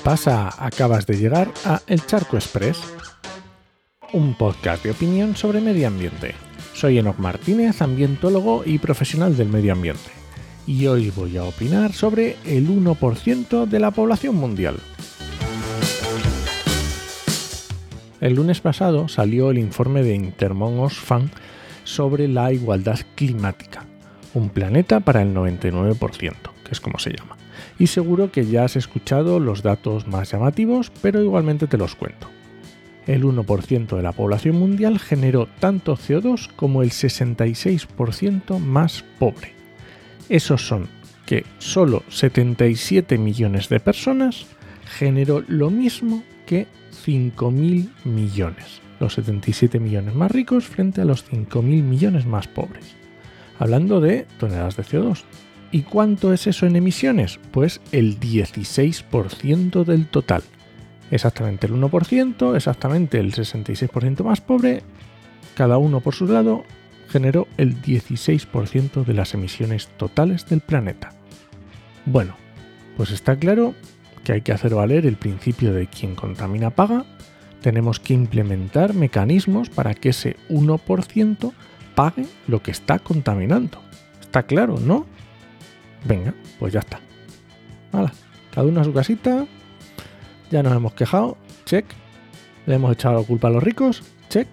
pasa? Acabas de llegar a El Charco Express, un podcast de opinión sobre medio ambiente. Soy Enoc Martínez, ambientólogo y profesional del medio ambiente, y hoy voy a opinar sobre el 1% de la población mundial. El lunes pasado salió el informe de Intermon Oxfam sobre la igualdad climática, un planeta para el 99%, que es como se llama. Y seguro que ya has escuchado los datos más llamativos, pero igualmente te los cuento. El 1% de la población mundial generó tanto CO2 como el 66% más pobre. Esos son que solo 77 millones de personas generó lo mismo que 5.000 millones. Los 77 millones más ricos frente a los 5.000 millones más pobres. Hablando de toneladas de CO2. ¿Y cuánto es eso en emisiones? Pues el 16% del total. Exactamente el 1%, exactamente el 66% más pobre, cada uno por su lado, generó el 16% de las emisiones totales del planeta. Bueno, pues está claro que hay que hacer valer el principio de quien contamina paga, tenemos que implementar mecanismos para que ese 1% pague lo que está contaminando. Está claro, ¿no? Venga, pues ya está. Hala, cada uno a su casita. Ya nos hemos quejado. Check. Le hemos echado la culpa a los ricos. Check.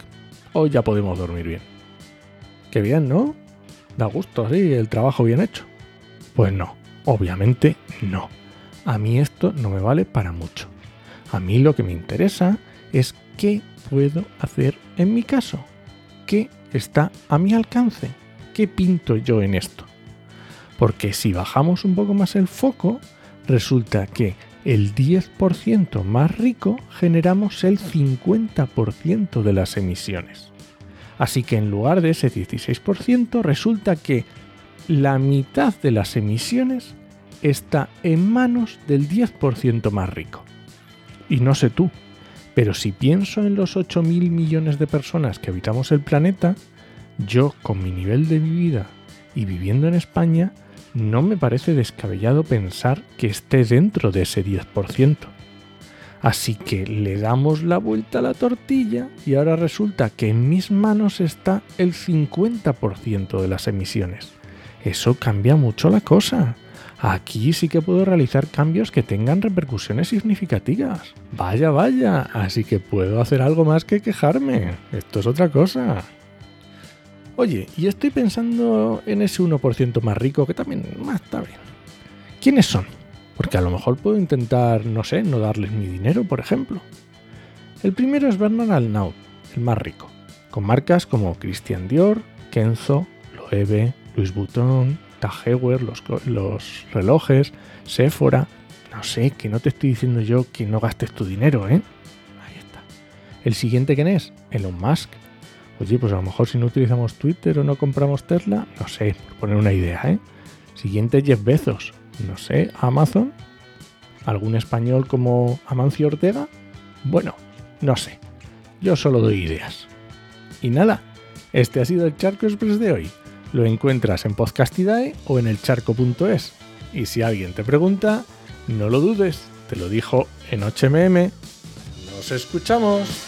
Hoy ya podemos dormir bien. Qué bien, ¿no? Da gusto así, el trabajo bien hecho. Pues no, obviamente no. A mí esto no me vale para mucho. A mí lo que me interesa es qué puedo hacer en mi caso. ¿Qué está a mi alcance? ¿Qué pinto yo en esto? Porque si bajamos un poco más el foco, resulta que el 10% más rico generamos el 50% de las emisiones. Así que en lugar de ese 16%, resulta que la mitad de las emisiones está en manos del 10% más rico. Y no sé tú, pero si pienso en los 8.000 millones de personas que habitamos el planeta, yo con mi nivel de vida y viviendo en España, no me parece descabellado pensar que esté dentro de ese 10%. Así que le damos la vuelta a la tortilla y ahora resulta que en mis manos está el 50% de las emisiones. Eso cambia mucho la cosa. Aquí sí que puedo realizar cambios que tengan repercusiones significativas. Vaya, vaya, así que puedo hacer algo más que quejarme. Esto es otra cosa. Oye, y estoy pensando en ese 1% más rico que también más está bien. ¿Quiénes son? Porque a lo mejor puedo intentar, no sé, no darles mi dinero, por ejemplo. El primero es Bernard Arnault, el más rico, con marcas como Christian Dior, Kenzo, Loewe, Louis Vuitton, Tag Heuer, los, los relojes, Sephora. No sé, que no te estoy diciendo yo que no gastes tu dinero, ¿eh? Ahí está. El siguiente, ¿quién es? Elon Musk, Oye, pues a lo mejor si no utilizamos Twitter o no compramos Tesla, no sé, por poner una idea, ¿eh? Siguiente Jeff Bezos, no sé, Amazon, algún español como Amancio Ortega, bueno, no sé, yo solo doy ideas. Y nada, este ha sido el Charco Express de hoy. Lo encuentras en Podcastidae o en elcharco.es. Y si alguien te pregunta, no lo dudes, te lo dijo en HMM. Nos escuchamos.